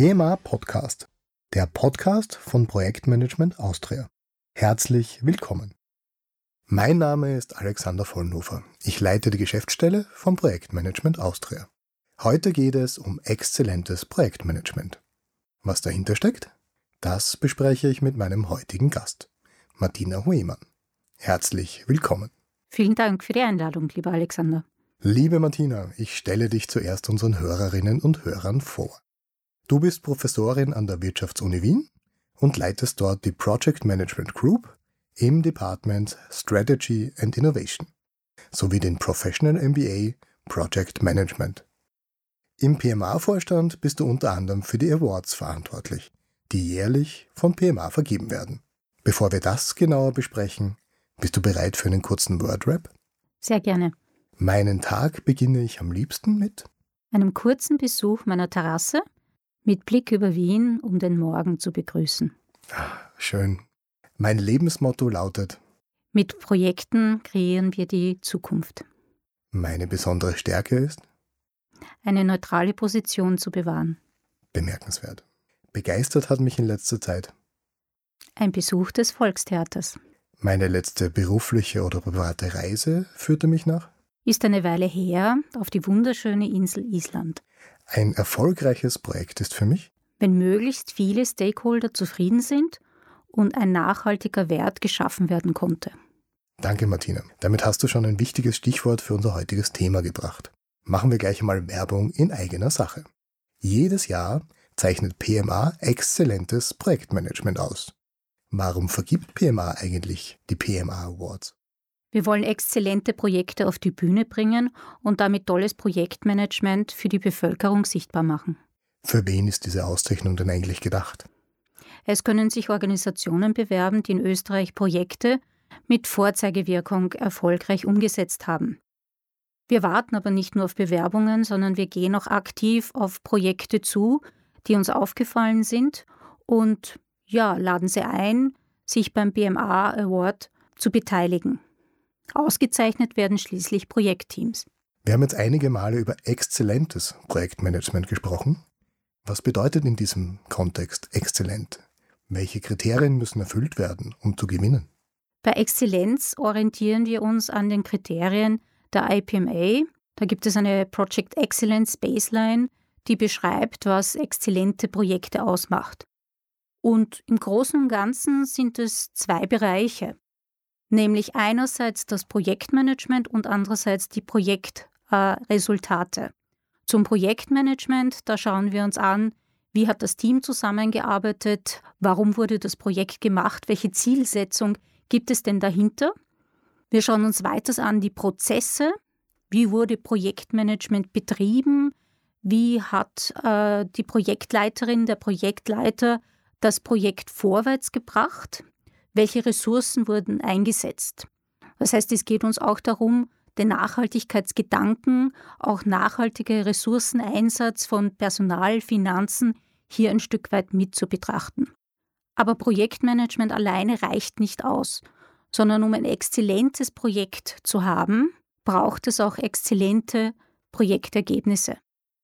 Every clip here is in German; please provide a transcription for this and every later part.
PMA Podcast, der Podcast von Projektmanagement Austria. Herzlich willkommen. Mein Name ist Alexander Vollnhofer. Ich leite die Geschäftsstelle von Projektmanagement Austria. Heute geht es um exzellentes Projektmanagement. Was dahinter steckt? Das bespreche ich mit meinem heutigen Gast, Martina Huemann. Herzlich willkommen. Vielen Dank für die Einladung, lieber Alexander. Liebe Martina, ich stelle dich zuerst unseren Hörerinnen und Hörern vor. Du bist Professorin an der Wirtschaftsuni Wien und leitest dort die Project Management Group im Department Strategy and Innovation sowie den Professional MBA Project Management. Im PMA-Vorstand bist du unter anderem für die Awards verantwortlich, die jährlich von PMA vergeben werden. Bevor wir das genauer besprechen, bist du bereit für einen kurzen Word-Rap? Sehr gerne. Meinen Tag beginne ich am liebsten mit einem kurzen Besuch meiner Terrasse mit Blick über Wien, um den Morgen zu begrüßen. Ach, schön. Mein Lebensmotto lautet Mit Projekten kreieren wir die Zukunft. Meine besondere Stärke ist eine neutrale Position zu bewahren. Bemerkenswert. Begeistert hat mich in letzter Zeit ein Besuch des Volkstheaters. Meine letzte berufliche oder private Reise führte mich nach ist eine Weile her auf die wunderschöne Insel Island. Ein erfolgreiches Projekt ist für mich, wenn möglichst viele Stakeholder zufrieden sind und ein nachhaltiger Wert geschaffen werden konnte. Danke, Martina. Damit hast du schon ein wichtiges Stichwort für unser heutiges Thema gebracht. Machen wir gleich einmal Werbung in eigener Sache. Jedes Jahr zeichnet PMA exzellentes Projektmanagement aus. Warum vergibt PMA eigentlich die PMA Awards? Wir wollen exzellente Projekte auf die Bühne bringen und damit tolles Projektmanagement für die Bevölkerung sichtbar machen. Für wen ist diese Auszeichnung denn eigentlich gedacht? Es können sich Organisationen bewerben, die in Österreich Projekte mit Vorzeigewirkung erfolgreich umgesetzt haben. Wir warten aber nicht nur auf Bewerbungen, sondern wir gehen auch aktiv auf Projekte zu, die uns aufgefallen sind und ja, laden sie ein, sich beim BMA Award zu beteiligen. Ausgezeichnet werden schließlich Projektteams. Wir haben jetzt einige Male über exzellentes Projektmanagement gesprochen. Was bedeutet in diesem Kontext exzellent? Welche Kriterien müssen erfüllt werden, um zu gewinnen? Bei Exzellenz orientieren wir uns an den Kriterien der IPMA. Da gibt es eine Project Excellence Baseline, die beschreibt, was exzellente Projekte ausmacht. Und im Großen und Ganzen sind es zwei Bereiche nämlich einerseits das Projektmanagement und andererseits die Projektresultate. Äh, Zum Projektmanagement, da schauen wir uns an, wie hat das Team zusammengearbeitet, warum wurde das Projekt gemacht, welche Zielsetzung gibt es denn dahinter. Wir schauen uns weiters an die Prozesse, wie wurde Projektmanagement betrieben, wie hat äh, die Projektleiterin, der Projektleiter das Projekt vorwärts gebracht, welche Ressourcen wurden eingesetzt. Das heißt, es geht uns auch darum, den Nachhaltigkeitsgedanken, auch nachhaltige Ressourceneinsatz von Personal, Finanzen hier ein Stück weit mit zu betrachten. Aber Projektmanagement alleine reicht nicht aus, sondern um ein exzellentes Projekt zu haben, braucht es auch exzellente Projektergebnisse.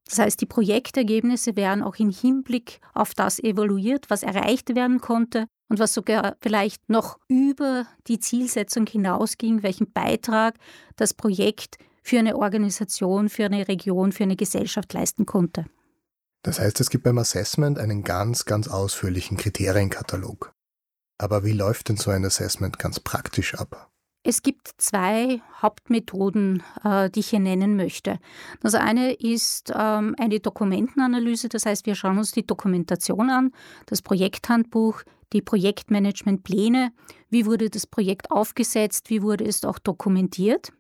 Das heißt, die Projektergebnisse werden auch im Hinblick auf das evaluiert, was erreicht werden konnte und was sogar vielleicht noch über die Zielsetzung hinausging, welchen Beitrag das Projekt für eine Organisation, für eine Region, für eine Gesellschaft leisten konnte. Das heißt, es gibt beim Assessment einen ganz, ganz ausführlichen Kriterienkatalog. Aber wie läuft denn so ein Assessment ganz praktisch ab? Es gibt zwei Hauptmethoden, äh, die ich hier nennen möchte. Das eine ist ähm, eine Dokumentenanalyse, das heißt, wir schauen uns die Dokumentation an, das Projekthandbuch, die Projektmanagementpläne, wie wurde das Projekt aufgesetzt, wie wurde es auch dokumentiert.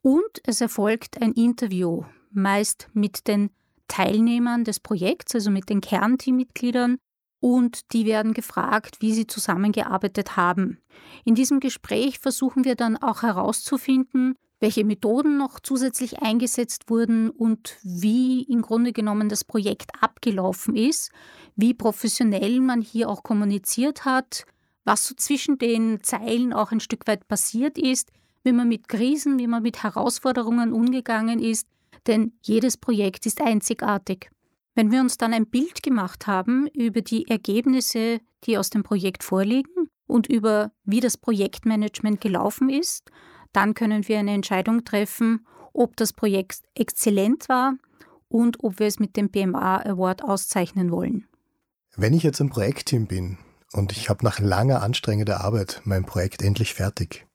Und es erfolgt ein Interview, meist mit den Teilnehmern des Projekts, also mit den Kernteammitgliedern, und die werden gefragt, wie sie zusammengearbeitet haben. In diesem Gespräch versuchen wir dann auch herauszufinden, welche Methoden noch zusätzlich eingesetzt wurden und wie im Grunde genommen das Projekt abgelaufen ist, wie professionell man hier auch kommuniziert hat, was so zwischen den Zeilen auch ein Stück weit passiert ist, wie man mit Krisen, wie man mit Herausforderungen umgegangen ist, denn jedes Projekt ist einzigartig. Wenn wir uns dann ein Bild gemacht haben über die Ergebnisse, die aus dem Projekt vorliegen und über wie das Projektmanagement gelaufen ist, dann können wir eine Entscheidung treffen, ob das Projekt exzellent war und ob wir es mit dem PMA Award auszeichnen wollen. Wenn ich jetzt im Projektteam bin und ich habe nach langer anstrengender Arbeit mein Projekt endlich fertig,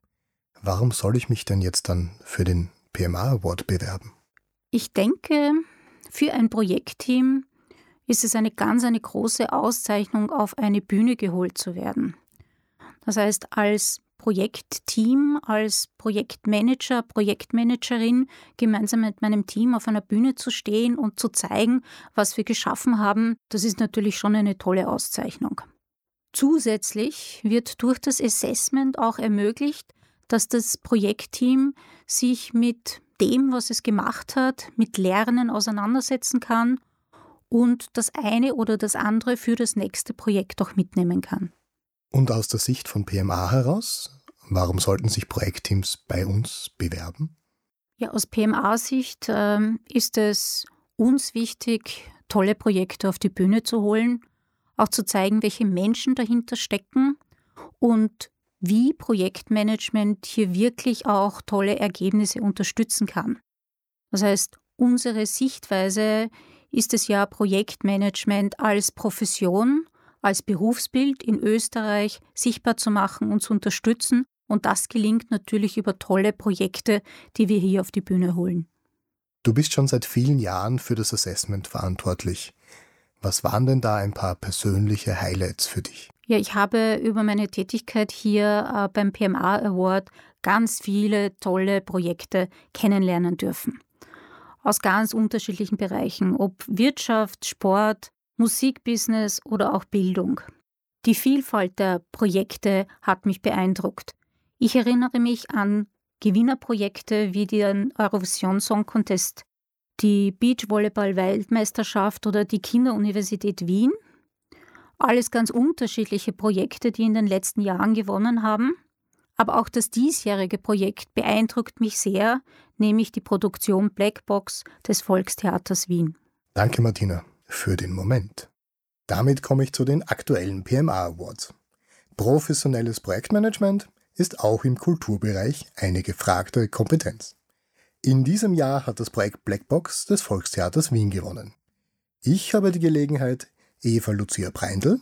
warum soll ich mich denn jetzt dann für den PMA Award bewerben? Ich denke, für ein Projektteam ist es eine ganz eine große Auszeichnung, auf eine Bühne geholt zu werden. Das heißt, als Projektteam, als Projektmanager, Projektmanagerin gemeinsam mit meinem Team auf einer Bühne zu stehen und zu zeigen, was wir geschaffen haben, das ist natürlich schon eine tolle Auszeichnung. Zusätzlich wird durch das Assessment auch ermöglicht, dass das Projektteam sich mit dem, was es gemacht hat, mit Lernen auseinandersetzen kann und das eine oder das andere für das nächste Projekt auch mitnehmen kann. Und aus der Sicht von PMA heraus, warum sollten sich Projektteams bei uns bewerben? Ja, aus PMA-Sicht äh, ist es uns wichtig, tolle Projekte auf die Bühne zu holen, auch zu zeigen, welche Menschen dahinter stecken und wie Projektmanagement hier wirklich auch tolle Ergebnisse unterstützen kann. Das heißt, unsere Sichtweise ist es ja, Projektmanagement als Profession als Berufsbild in Österreich sichtbar zu machen und zu unterstützen. Und das gelingt natürlich über tolle Projekte, die wir hier auf die Bühne holen. Du bist schon seit vielen Jahren für das Assessment verantwortlich. Was waren denn da ein paar persönliche Highlights für dich? Ja, ich habe über meine Tätigkeit hier äh, beim PMA Award ganz viele tolle Projekte kennenlernen dürfen. Aus ganz unterschiedlichen Bereichen, ob Wirtschaft, Sport, Musikbusiness oder auch Bildung. Die Vielfalt der Projekte hat mich beeindruckt. Ich erinnere mich an Gewinnerprojekte wie den Eurovision Song Contest, die Beachvolleyball-Weltmeisterschaft oder die Kinderuniversität Wien. Alles ganz unterschiedliche Projekte, die in den letzten Jahren gewonnen haben. Aber auch das diesjährige Projekt beeindruckt mich sehr, nämlich die Produktion Blackbox des Volkstheaters Wien. Danke, Martina für den Moment. Damit komme ich zu den aktuellen PMA Awards. Professionelles Projektmanagement ist auch im Kulturbereich eine gefragte Kompetenz. In diesem Jahr hat das Projekt Blackbox des Volkstheaters Wien gewonnen. Ich habe die Gelegenheit, Eva Lucia Breindl,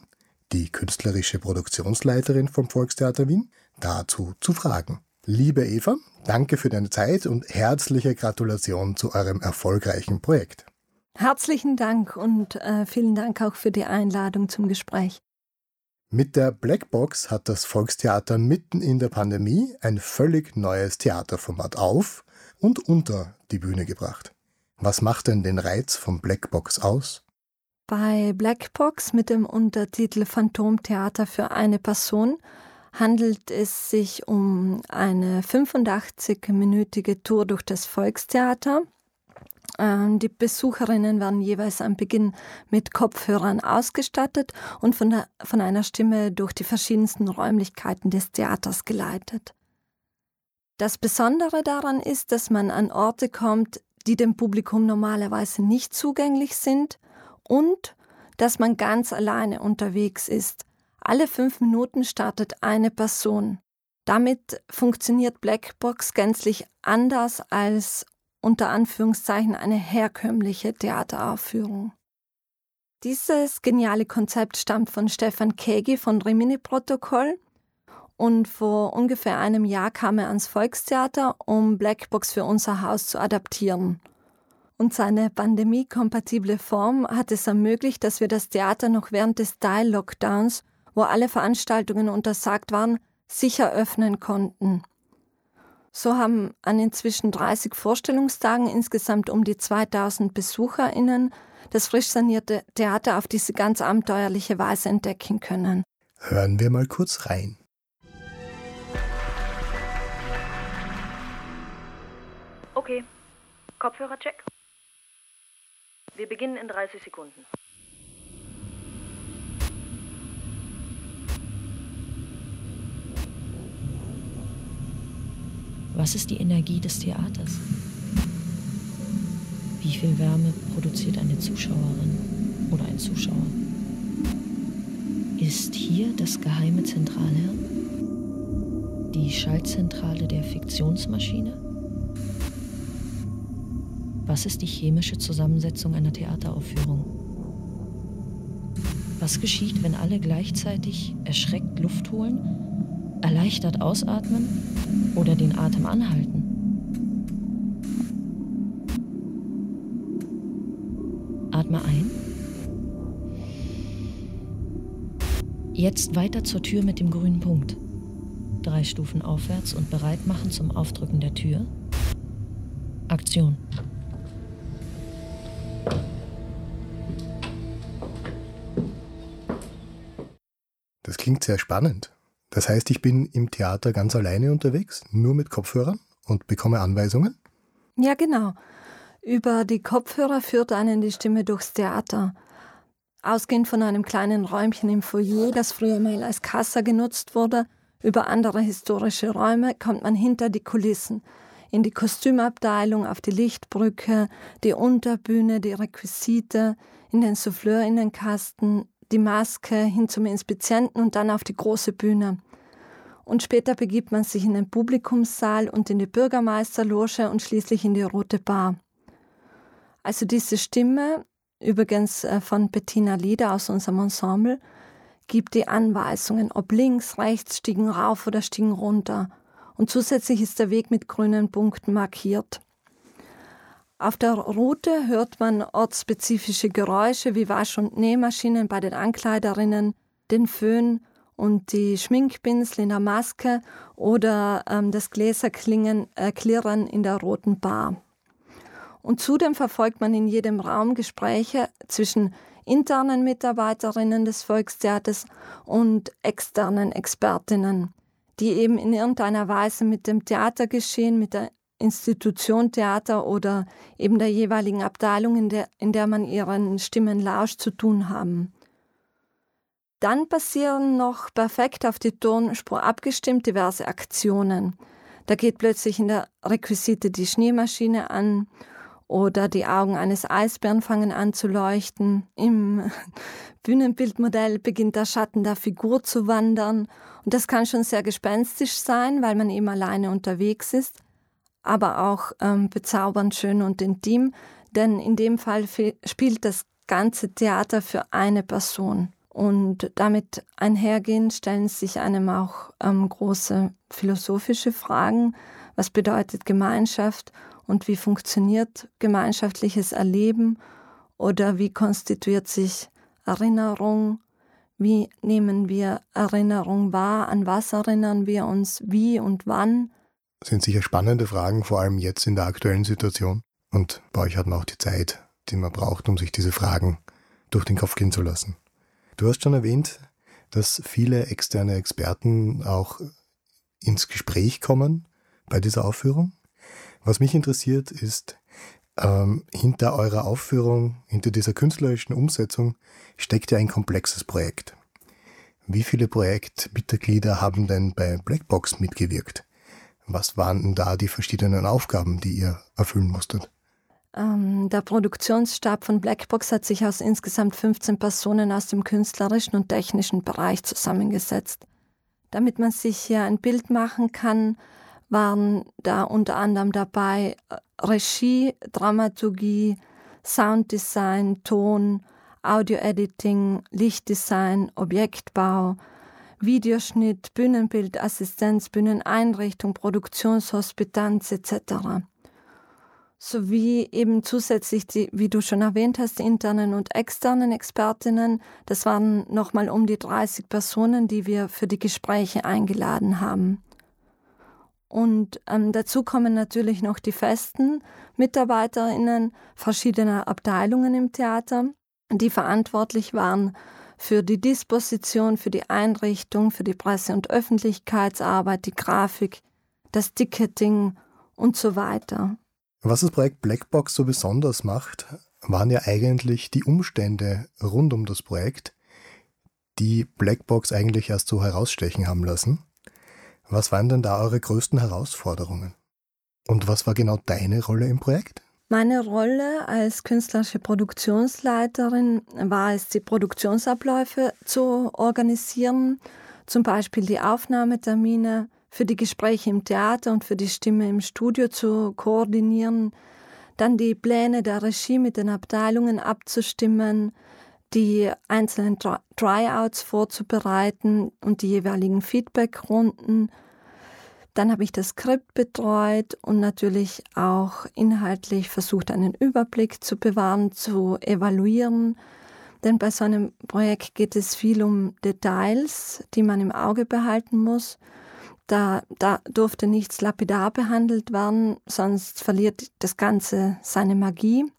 die künstlerische Produktionsleiterin vom Volkstheater Wien, dazu zu fragen. Liebe Eva, danke für deine Zeit und herzliche Gratulation zu eurem erfolgreichen Projekt. Herzlichen Dank und äh, vielen Dank auch für die Einladung zum Gespräch. Mit der Blackbox hat das Volkstheater mitten in der Pandemie ein völlig neues Theaterformat auf und unter die Bühne gebracht. Was macht denn den Reiz von Blackbox aus? Bei Blackbox mit dem Untertitel Phantomtheater für eine Person handelt es sich um eine 85-minütige Tour durch das Volkstheater ähm, die Besucherinnen werden jeweils am Beginn mit Kopfhörern ausgestattet und von, der, von einer Stimme durch die verschiedensten Räumlichkeiten des Theaters geleitet. Das Besondere daran ist, dass man an Orte kommt, die dem Publikum normalerweise nicht zugänglich sind und dass man ganz alleine unterwegs ist. Alle fünf Minuten startet eine Person. Damit funktioniert Blackbox gänzlich anders als unter Anführungszeichen eine herkömmliche Theateraufführung. Dieses geniale Konzept stammt von Stefan Kegi von Rimini Protokoll und vor ungefähr einem Jahr kam er ans Volkstheater, um Blackbox für unser Haus zu adaptieren. Und seine pandemiekompatible Form hat es ermöglicht, dass wir das Theater noch während des Teil-Lockdowns, wo alle Veranstaltungen untersagt waren, sicher öffnen konnten. So haben an inzwischen 30 Vorstellungstagen insgesamt um die 2000 BesucherInnen das frisch sanierte Theater auf diese ganz abenteuerliche Weise entdecken können. Hören wir mal kurz rein. Okay, Kopfhörercheck. Wir beginnen in 30 Sekunden. Was ist die Energie des Theaters? Wie viel Wärme produziert eine Zuschauerin? oder ein Zuschauer. Ist hier das geheime Zentralhirn? Die Schaltzentrale der Fiktionsmaschine? Was ist die chemische Zusammensetzung einer Theateraufführung? Was geschieht, wenn alle gleichzeitig erschreckt Luft holen, erleichtert ausatmen oder den Atem anhalten? Atme ein. Jetzt weiter zur Tür mit dem grünen Punkt. Drei Stufen aufwärts und bereit machen zum Aufdrücken der Tür. Aktion. Klingt sehr spannend. Das heißt, ich bin im Theater ganz alleine unterwegs, nur mit Kopfhörern und bekomme Anweisungen? Ja, genau. Über die Kopfhörer führt einen die Stimme durchs Theater. Ausgehend von einem kleinen Räumchen im Foyer, das früher mal als Kassa genutzt wurde, über andere historische Räume kommt man hinter die Kulissen, in die Kostümabteilung, auf die Lichtbrücke, die Unterbühne, die Requisite, in den Souffleurinnenkasten, die Maske hin zum Inspizienten und dann auf die große Bühne. Und später begibt man sich in den Publikumssaal und in die Bürgermeisterloge und schließlich in die Rote Bar. Also diese Stimme, übrigens äh, von Bettina Lieder aus unserem Ensemble, gibt die Anweisungen, ob links, rechts, stiegen rauf oder stiegen runter. Und zusätzlich ist der Weg mit grünen Punkten markiert. Auf der Route hört man ortsspezifische Geräusche wie Wasch- und Nähmaschinen bei den Ankleiderinnen, den Föhn und die Schminkpinsel in der Maske oder ähm, das Gläserklirren äh, in der roten Bar. Und zudem verfolgt man in jedem Raum Gespräche zwischen internen Mitarbeiterinnen des Volkstheaters und externen Expertinnen, die eben in irgendeiner Weise mit dem Theatergeschehen, mit der Institution Theater oder eben der jeweiligen Abteilung, in der, in der man ihren Stimmen lauscht, zu tun haben. Dann passieren noch perfekt auf die Tonspur abgestimmt diverse Aktionen. Da geht plötzlich in der Requisite die Schneemaschine an oder die Augen eines Eisbären fangen an zu leuchten. Im Bühnenbildmodell beginnt der Schatten der Figur zu wandern und das kann schon sehr gespenstisch sein, weil man eben alleine unterwegs ist aber auch ähm, bezaubernd schön und intim, denn in dem Fall spielt das ganze Theater für eine Person. Und damit einhergehend stellen sich einem auch ähm, große philosophische Fragen. Was bedeutet Gemeinschaft und wie funktioniert gemeinschaftliches Erleben oder wie konstituiert sich Erinnerung? Wie nehmen wir Erinnerung wahr? An was erinnern wir uns? Wie und wann? Sind sicher spannende Fragen, vor allem jetzt in der aktuellen Situation. Und bei euch hat man auch die Zeit, die man braucht, um sich diese Fragen durch den Kopf gehen zu lassen. Du hast schon erwähnt, dass viele externe Experten auch ins Gespräch kommen bei dieser Aufführung. Was mich interessiert, ist, ähm, hinter eurer Aufführung, hinter dieser künstlerischen Umsetzung steckt ja ein komplexes Projekt. Wie viele Projektmitglieder haben denn bei Blackbox mitgewirkt? Was waren denn da die verschiedenen Aufgaben, die ihr erfüllen musstet? Ähm, der Produktionsstab von Blackbox hat sich aus insgesamt 15 Personen aus dem künstlerischen und technischen Bereich zusammengesetzt. Damit man sich hier ein Bild machen kann, waren da unter anderem dabei äh, Regie, Dramaturgie, Sounddesign, Ton, Audio-Editing, Lichtdesign, Objektbau, Videoschnitt, Bühnenbild, Assistenz, Bühneneinrichtung, Produktionshospitanz etc. Sowie eben zusätzlich die, wie du schon erwähnt hast, die internen und externen Expertinnen. Das waren nochmal um die 30 Personen, die wir für die Gespräche eingeladen haben. Und ähm, dazu kommen natürlich noch die festen Mitarbeiterinnen verschiedener Abteilungen im Theater, die verantwortlich waren für die Disposition, für die Einrichtung, für die Presse- und Öffentlichkeitsarbeit, die Grafik, das Ticketing und so weiter. Was das Projekt Blackbox so besonders macht, waren ja eigentlich die Umstände rund um das Projekt, die Blackbox eigentlich erst so herausstechen haben lassen. Was waren denn da eure größten Herausforderungen? Und was war genau deine Rolle im Projekt? Meine Rolle als künstlerische Produktionsleiterin war es, die Produktionsabläufe zu organisieren, zum Beispiel die Aufnahmetermine für die Gespräche im Theater und für die Stimme im Studio zu koordinieren, dann die Pläne der Regie mit den Abteilungen abzustimmen, die einzelnen Tryouts vorzubereiten und die jeweiligen Feedbackrunden. Dann habe ich das Skript betreut und natürlich auch inhaltlich versucht, einen Überblick zu bewahren, zu evaluieren. Denn bei so einem Projekt geht es viel um Details, die man im Auge behalten muss. Da, da durfte nichts lapidar behandelt werden, sonst verliert das Ganze seine Magie.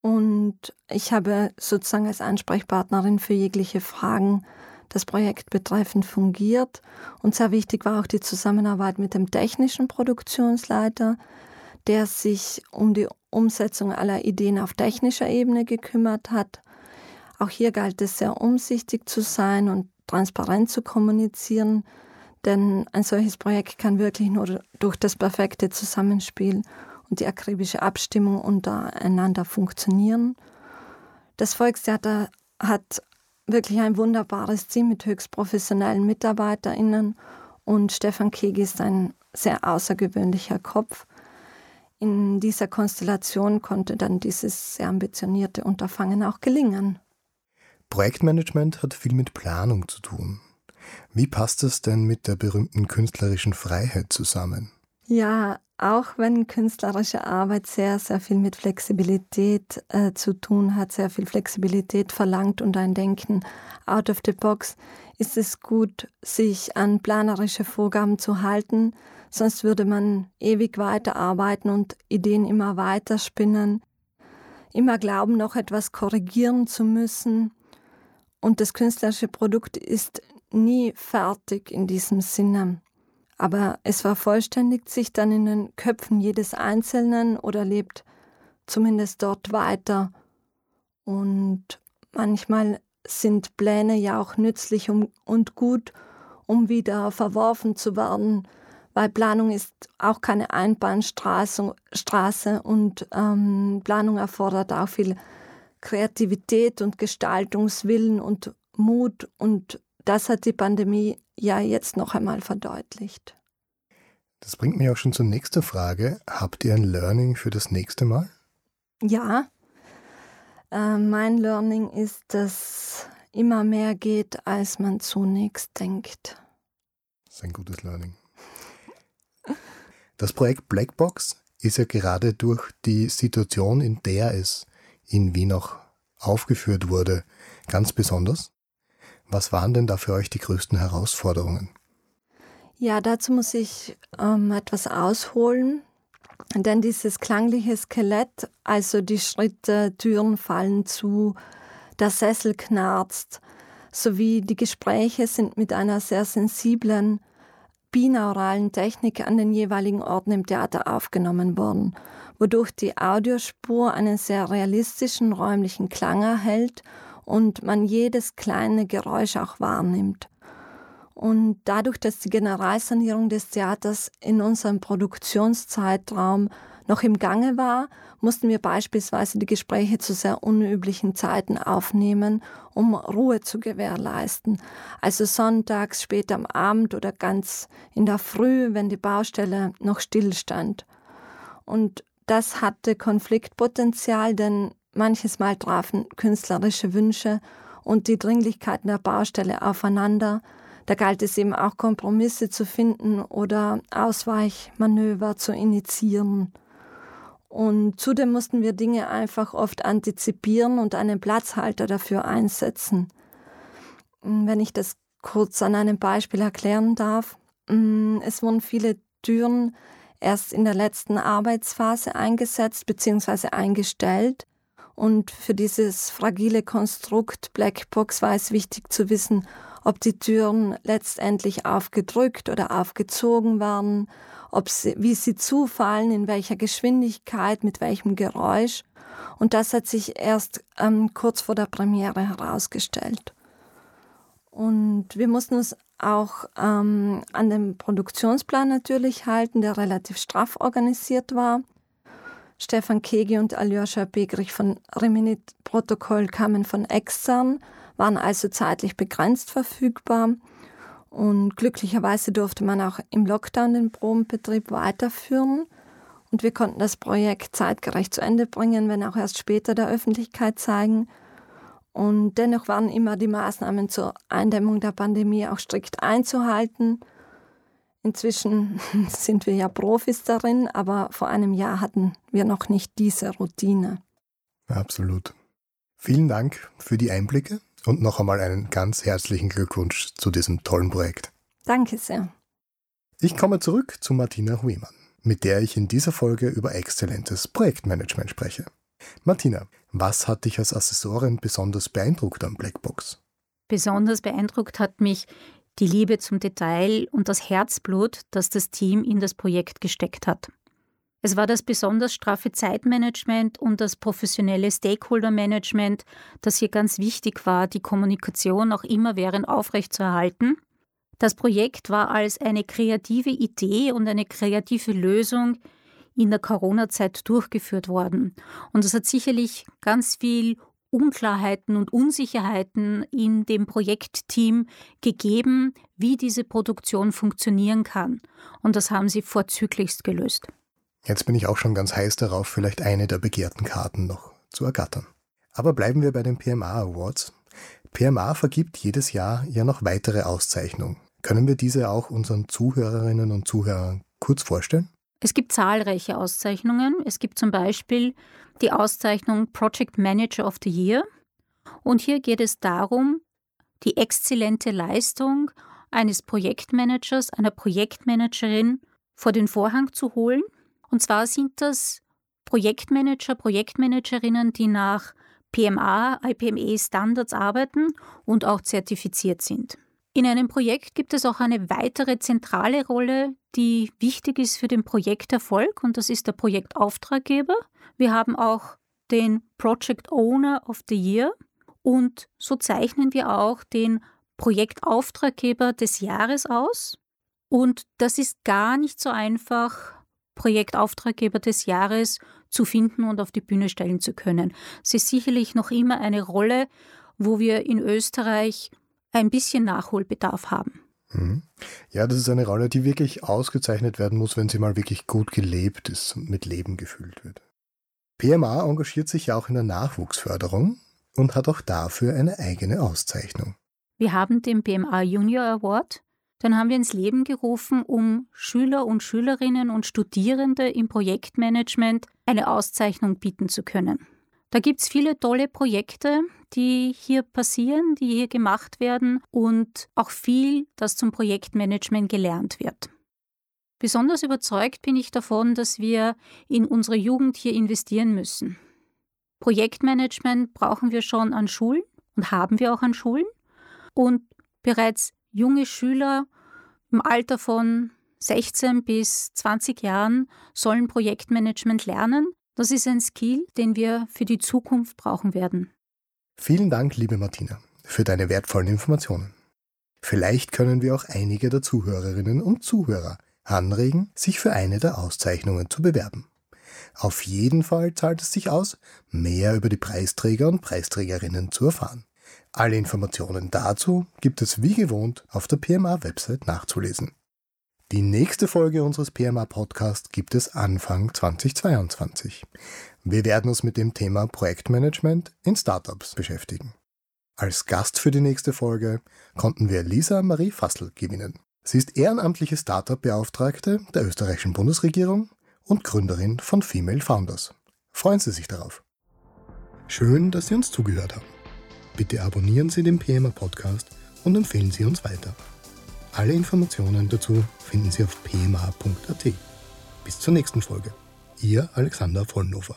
Und ich habe sozusagen als Ansprechpartnerin für jegliche Fragen das Projekt betreffend fungiert. Und sehr wichtig war auch die Zusammenarbeit mit dem technischen Produktionsleiter, der sich um die Umsetzung aller Ideen auf technischer Ebene gekümmert hat. Auch hier galt es sehr umsichtig zu sein und transparent zu kommunizieren, denn ein solches Projekt kann wirklich nur durch das perfekte Zusammenspiel und die akribische Abstimmung untereinander funktionieren. Das Volkstheater hat wirklich ein wunderbares Team mit höchst professionellen MitarbeiterInnen und Stefan Kegi ist ein sehr außergewöhnlicher Kopf. In dieser Konstellation konnte dann dieses sehr ambitionierte Unterfangen auch gelingen. Projektmanagement hat viel mit Planung zu tun. Wie passt es denn mit der berühmten künstlerischen Freiheit zusammen? Ja, auch wenn künstlerische Arbeit sehr, sehr viel mit Flexibilität äh, zu tun hat, sehr viel Flexibilität verlangt und ein Denken out of the box, ist es gut, sich an planerische Vorgaben zu halten, sonst würde man ewig weiterarbeiten und Ideen immer weiter spinnen, immer glauben, noch etwas korrigieren zu müssen. Und das künstlerische Produkt ist nie fertig in diesem Sinne. Aber es vervollständigt sich dann in den Köpfen jedes Einzelnen oder lebt zumindest dort weiter. Und manchmal sind Pläne ja auch nützlich und gut, um wieder verworfen zu werden, weil Planung ist auch keine Einbahnstraße Straße und ähm, Planung erfordert auch viel Kreativität und Gestaltungswillen und Mut und das hat die Pandemie ja jetzt noch einmal verdeutlicht. Das bringt mich auch schon zur nächsten Frage. Habt ihr ein Learning für das nächste Mal? Ja. Äh, mein Learning ist, dass immer mehr geht, als man zunächst denkt. Das ist ein gutes Learning. Das Projekt Blackbox ist ja gerade durch die Situation, in der es in Wien auch aufgeführt wurde, ganz besonders. Was waren denn da für euch die größten Herausforderungen? Ja, dazu muss ich ähm, etwas ausholen. Denn dieses klangliche Skelett, also die Schritte, Türen fallen zu, der Sessel knarzt, sowie die Gespräche sind mit einer sehr sensiblen, binauralen Technik an den jeweiligen Orten im Theater aufgenommen worden, wodurch die Audiospur einen sehr realistischen räumlichen Klang erhält und man jedes kleine Geräusch auch wahrnimmt. Und dadurch, dass die Generalsanierung des Theaters in unserem Produktionszeitraum noch im Gange war, mussten wir beispielsweise die Gespräche zu sehr unüblichen Zeiten aufnehmen, um Ruhe zu gewährleisten. Also sonntags, spät am Abend oder ganz in der Früh, wenn die Baustelle noch stillstand. Und das hatte Konfliktpotenzial, denn manches Mal trafen künstlerische Wünsche und die Dringlichkeiten der Baustelle aufeinander, da galt es eben auch Kompromisse zu finden oder Ausweichmanöver zu initiieren. Und zudem mussten wir Dinge einfach oft antizipieren und einen Platzhalter dafür einsetzen. Wenn ich das kurz an einem Beispiel erklären darf. Mm, es wurden viele Türen erst in der letzten Arbeitsphase eingesetzt bzw. eingestellt. Und für dieses fragile Konstrukt Blackbox war es wichtig zu wissen, ob die Türen letztendlich aufgedrückt oder aufgezogen werden, ob sie, wie sie zufallen, in welcher Geschwindigkeit, mit welchem Geräusch. Und das hat sich erst ähm, kurz vor der Premiere herausgestellt. Und wir mussten uns auch ähm, an den Produktionsplan natürlich halten, der relativ straff organisiert war. Stefan Kegi und Aljoscha Begrich von Reminit Protokoll kamen von extern, waren also zeitlich begrenzt verfügbar. Und glücklicherweise durfte man auch im Lockdown den Probenbetrieb weiterführen. Und wir konnten das Projekt zeitgerecht zu Ende bringen, wenn auch erst später der Öffentlichkeit zeigen. Und dennoch waren immer die Maßnahmen zur Eindämmung der Pandemie auch strikt einzuhalten. Inzwischen sind wir ja Profis darin, aber vor einem Jahr hatten wir noch nicht diese Routine. Absolut. Vielen Dank für die Einblicke und noch einmal einen ganz herzlichen Glückwunsch zu diesem tollen Projekt. Danke sehr. Ich komme zurück zu Martina Huemann, mit der ich in dieser Folge über exzellentes Projektmanagement spreche. Martina, was hat dich als Assessorin besonders beeindruckt am Blackbox? Besonders beeindruckt hat mich die Liebe zum Detail und das Herzblut, das das Team in das Projekt gesteckt hat. Es war das besonders straffe Zeitmanagement und das professionelle Stakeholder-Management, das hier ganz wichtig war, die Kommunikation auch immerwährend aufrechtzuerhalten. Das Projekt war als eine kreative Idee und eine kreative Lösung in der Corona-Zeit durchgeführt worden. Und es hat sicherlich ganz viel Unklarheiten und Unsicherheiten in dem Projektteam gegeben, wie diese Produktion funktionieren kann. Und das haben sie vorzüglichst gelöst. Jetzt bin ich auch schon ganz heiß darauf, vielleicht eine der begehrten Karten noch zu ergattern. Aber bleiben wir bei den PMA Awards. PMA vergibt jedes Jahr ja noch weitere Auszeichnungen. Können wir diese auch unseren Zuhörerinnen und Zuhörern kurz vorstellen? Es gibt zahlreiche Auszeichnungen. Es gibt zum Beispiel die Auszeichnung Project Manager of the Year. Und hier geht es darum, die exzellente Leistung eines Projektmanagers, einer Projektmanagerin vor den Vorhang zu holen. Und zwar sind das Projektmanager, Projektmanagerinnen, die nach PMA, IPME Standards arbeiten und auch zertifiziert sind. In einem Projekt gibt es auch eine weitere zentrale Rolle, die wichtig ist für den Projekterfolg, und das ist der Projektauftraggeber. Wir haben auch den Project Owner of the Year und so zeichnen wir auch den Projektauftraggeber des Jahres aus. Und das ist gar nicht so einfach, Projektauftraggeber des Jahres zu finden und auf die Bühne stellen zu können. Es ist sicherlich noch immer eine Rolle, wo wir in Österreich ein bisschen Nachholbedarf haben. Mhm. Ja, das ist eine Rolle, die wirklich ausgezeichnet werden muss, wenn sie mal wirklich gut gelebt ist und mit Leben gefüllt wird. PMA engagiert sich ja auch in der Nachwuchsförderung und hat auch dafür eine eigene Auszeichnung. Wir haben den PMA Junior Award. Den haben wir ins Leben gerufen, um Schüler und Schülerinnen und Studierende im Projektmanagement eine Auszeichnung bieten zu können. Da gibt es viele tolle Projekte, die hier passieren, die hier gemacht werden und auch viel, das zum Projektmanagement gelernt wird. Besonders überzeugt bin ich davon, dass wir in unsere Jugend hier investieren müssen. Projektmanagement brauchen wir schon an Schulen und haben wir auch an Schulen. Und bereits junge Schüler im Alter von 16 bis 20 Jahren sollen Projektmanagement lernen das ist ein Skill, den wir für die Zukunft brauchen werden. Vielen Dank, liebe Martina, für deine wertvollen Informationen. Vielleicht können wir auch einige der Zuhörerinnen und Zuhörer anregen, sich für eine der Auszeichnungen zu bewerben. Auf jeden Fall zahlt es sich aus, mehr über die Preisträger und Preisträgerinnen zu erfahren. Alle Informationen dazu gibt es wie gewohnt auf der PMA-Website nachzulesen. Die nächste Folge unseres PMA Podcast gibt es Anfang 2022. Wir werden uns mit dem Thema Projektmanagement in Startups beschäftigen. Als Gast für die nächste Folge konnten wir Lisa Marie Fassel gewinnen. Sie ist ehrenamtliche Startup-Beauftragte der österreichischen Bundesregierung und Gründerin von Female Founders. Freuen Sie sich darauf. Schön, dass Sie uns zugehört haben. Bitte abonnieren Sie den PMA Podcast und empfehlen Sie uns weiter. Alle Informationen dazu finden Sie auf pma.at. Bis zur nächsten Folge. Ihr Alexander Vollnofer.